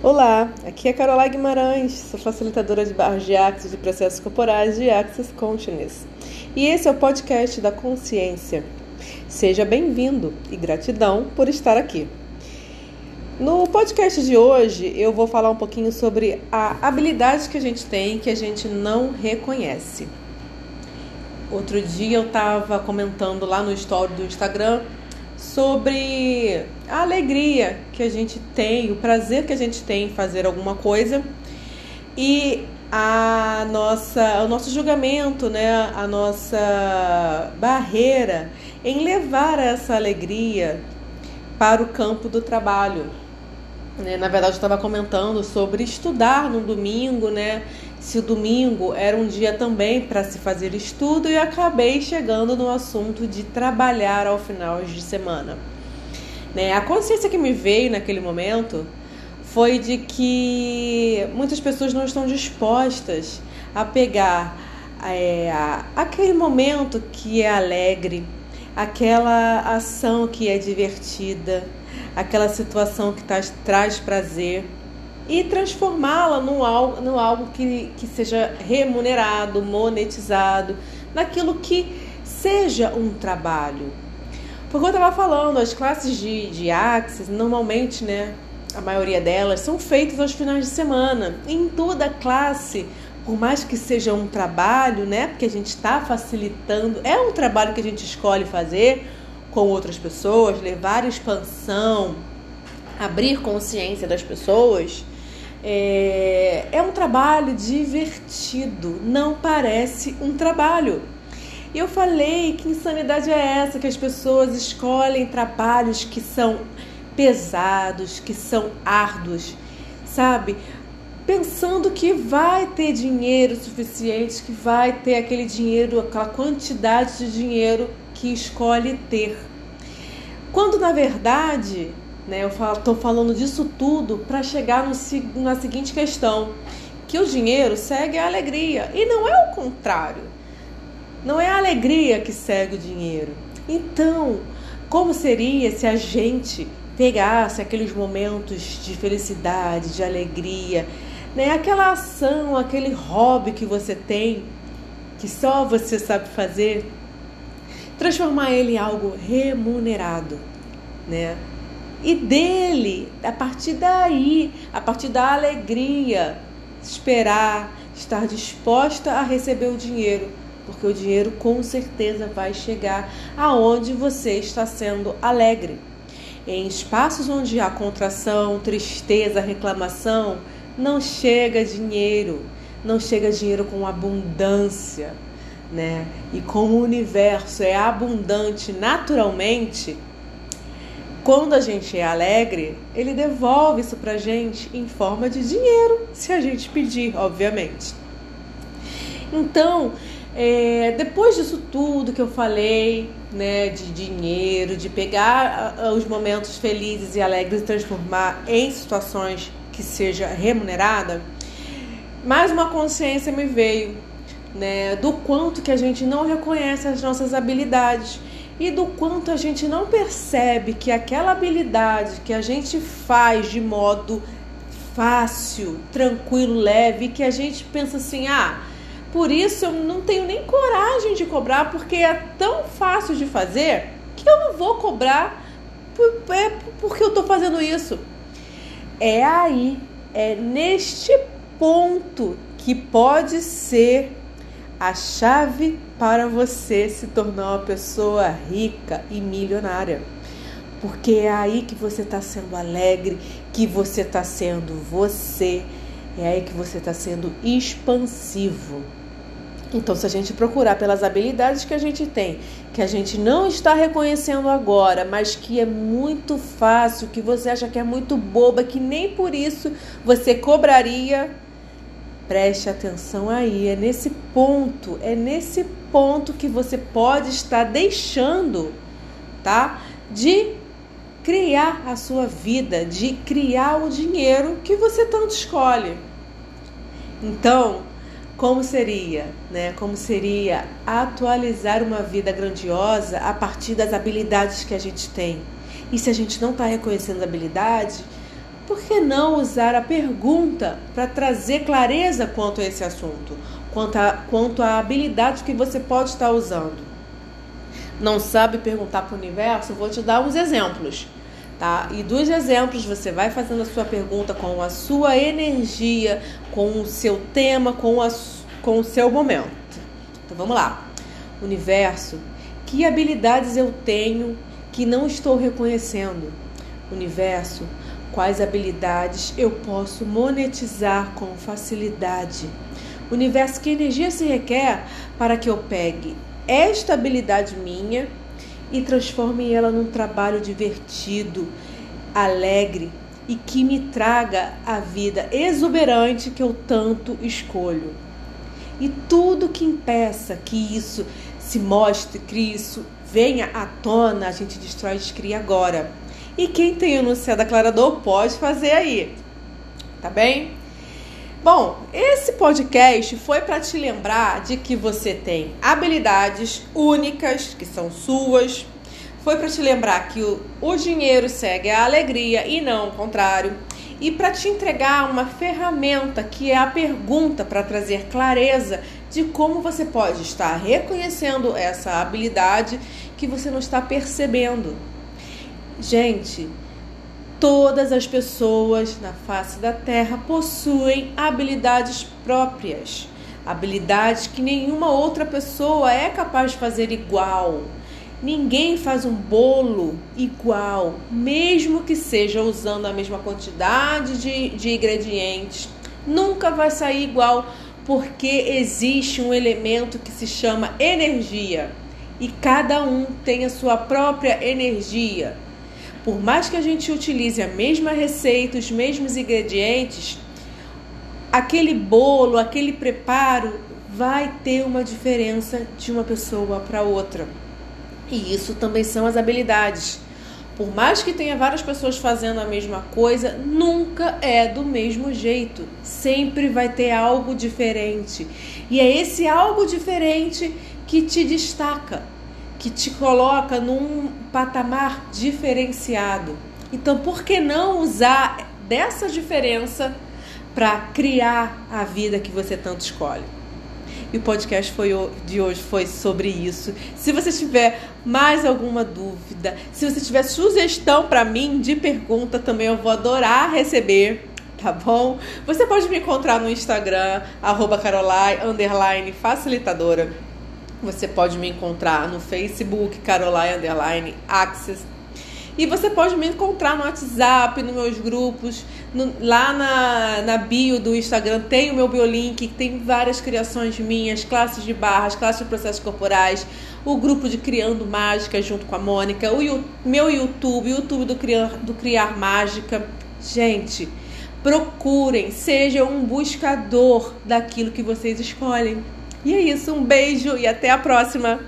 Olá, aqui é Carola Guimarães, sou facilitadora de barras de axis de processos corporais de Access Consciousness. E esse é o podcast da consciência. Seja bem-vindo e gratidão por estar aqui. No podcast de hoje eu vou falar um pouquinho sobre a habilidade que a gente tem que a gente não reconhece. Outro dia eu estava comentando lá no story do Instagram sobre a alegria que a gente tem, o prazer que a gente tem em fazer alguma coisa e a nossa, o nosso julgamento, né, a nossa barreira em levar essa alegria para o campo do trabalho. Né? Na verdade, eu estava comentando sobre estudar no domingo, né? Se o domingo era um dia também para se fazer estudo, e acabei chegando no assunto de trabalhar ao final de semana. Né? A consciência que me veio naquele momento foi de que muitas pessoas não estão dispostas a pegar é, aquele momento que é alegre, aquela ação que é divertida, aquela situação que tá, traz prazer e transformá-la no algo, algo que, que seja remunerado, monetizado, naquilo que seja um trabalho. Porque eu estava falando, as classes de, de Axis, normalmente, né, a maioria delas são feitas aos finais de semana. Em toda classe, por mais que seja um trabalho, né, porque a gente está facilitando, é um trabalho que a gente escolhe fazer, com outras pessoas, levar expansão, abrir consciência das pessoas, é, é um trabalho divertido, não parece um trabalho. E eu falei que insanidade é essa, que as pessoas escolhem trabalhos que são pesados, que são árduos, sabe? Pensando que vai ter dinheiro suficiente, que vai ter aquele dinheiro, aquela quantidade de dinheiro que escolhe ter. Quando na verdade, né, eu estou falando disso tudo para chegar no, na seguinte questão: que o dinheiro segue a alegria e não é o contrário. Não é a alegria que segue o dinheiro. Então, como seria se a gente pegasse aqueles momentos de felicidade, de alegria, né? aquela ação, aquele hobby que você tem, que só você sabe fazer, transformar ele em algo remunerado, né? E dele, a partir daí, a partir da alegria, esperar, estar disposta a receber o dinheiro, porque o dinheiro com certeza vai chegar aonde você está sendo alegre. Em espaços onde há contração, tristeza, reclamação, não chega dinheiro, não chega dinheiro com abundância né? E como o universo é abundante naturalmente, quando a gente é alegre, ele devolve isso pra gente em forma de dinheiro, se a gente pedir, obviamente. Então, é, depois disso tudo que eu falei, né, de dinheiro, de pegar os momentos felizes e alegres e transformar em situações que seja remunerada, mais uma consciência me veio né, do quanto que a gente não reconhece as nossas habilidades e do quanto a gente não percebe que aquela habilidade que a gente faz de modo fácil, tranquilo, leve, que a gente pensa assim: "Ah, por isso eu não tenho nem coragem de cobrar porque é tão fácil de fazer que eu não vou cobrar é porque eu estou fazendo isso". É aí, é neste ponto que pode ser a chave para você se tornar uma pessoa rica e milionária. Porque é aí que você está sendo alegre, que você está sendo você, é aí que você está sendo expansivo. Então, se a gente procurar pelas habilidades que a gente tem, que a gente não está reconhecendo agora, mas que é muito fácil, que você acha que é muito boba, que nem por isso você cobraria Preste atenção aí, é nesse ponto, é nesse ponto que você pode estar deixando, tá? De criar a sua vida, de criar o dinheiro que você tanto escolhe. Então, como seria, né? Como seria atualizar uma vida grandiosa a partir das habilidades que a gente tem? E se a gente não está reconhecendo habilidade, por que não usar a pergunta para trazer clareza quanto a esse assunto, quanto a, quanto a habilidade que você pode estar usando? Não sabe perguntar para o universo? Vou te dar uns exemplos. Tá? E dos exemplos você vai fazendo a sua pergunta com a sua energia, com o seu tema, com, a, com o seu momento. Então vamos lá. Universo, que habilidades eu tenho que não estou reconhecendo? Universo, quais habilidades eu posso monetizar com facilidade? Universo, que energia se requer para que eu pegue esta habilidade minha e transforme ela num trabalho divertido, alegre e que me traga a vida exuberante que eu tanto escolho. E tudo que impeça que isso se mostre, que isso venha à tona, a gente destrói e descria agora. E quem tem o no céu declarador pode fazer aí. Tá bem? Bom, esse podcast foi para te lembrar de que você tem habilidades únicas, que são suas. Foi para te lembrar que o, o dinheiro segue a alegria e não o contrário. E para te entregar uma ferramenta que é a pergunta para trazer clareza de como você pode estar reconhecendo essa habilidade que você não está percebendo. Gente, todas as pessoas na face da Terra possuem habilidades próprias, habilidades que nenhuma outra pessoa é capaz de fazer igual. Ninguém faz um bolo igual, mesmo que seja usando a mesma quantidade de, de ingredientes. Nunca vai sair igual, porque existe um elemento que se chama energia e cada um tem a sua própria energia. Por mais que a gente utilize a mesma receita, os mesmos ingredientes, aquele bolo, aquele preparo vai ter uma diferença de uma pessoa para outra. E isso também são as habilidades. Por mais que tenha várias pessoas fazendo a mesma coisa, nunca é do mesmo jeito. Sempre vai ter algo diferente. E é esse algo diferente que te destaca, que te coloca num patamar diferenciado. Então, por que não usar dessa diferença para criar a vida que você tanto escolhe? E o podcast foi, de hoje foi sobre isso. Se você tiver mais alguma dúvida, se você tiver sugestão para mim de pergunta, também eu vou adorar receber tá bom? Você pode me encontrar no Instagram, arroba facilitadora. Você pode me encontrar no Facebook, Caroline, underline, Access. E você pode me encontrar no WhatsApp, nos meus grupos, no, lá na, na bio do Instagram tem o meu biolink, tem várias criações minhas, classes de barras, classes de processos corporais, o grupo de Criando Mágica junto com a Mônica, o meu YouTube, o YouTube do Criar, do Criar Mágica. Gente, procurem, sejam um buscador daquilo que vocês escolhem. E é isso, um beijo e até a próxima!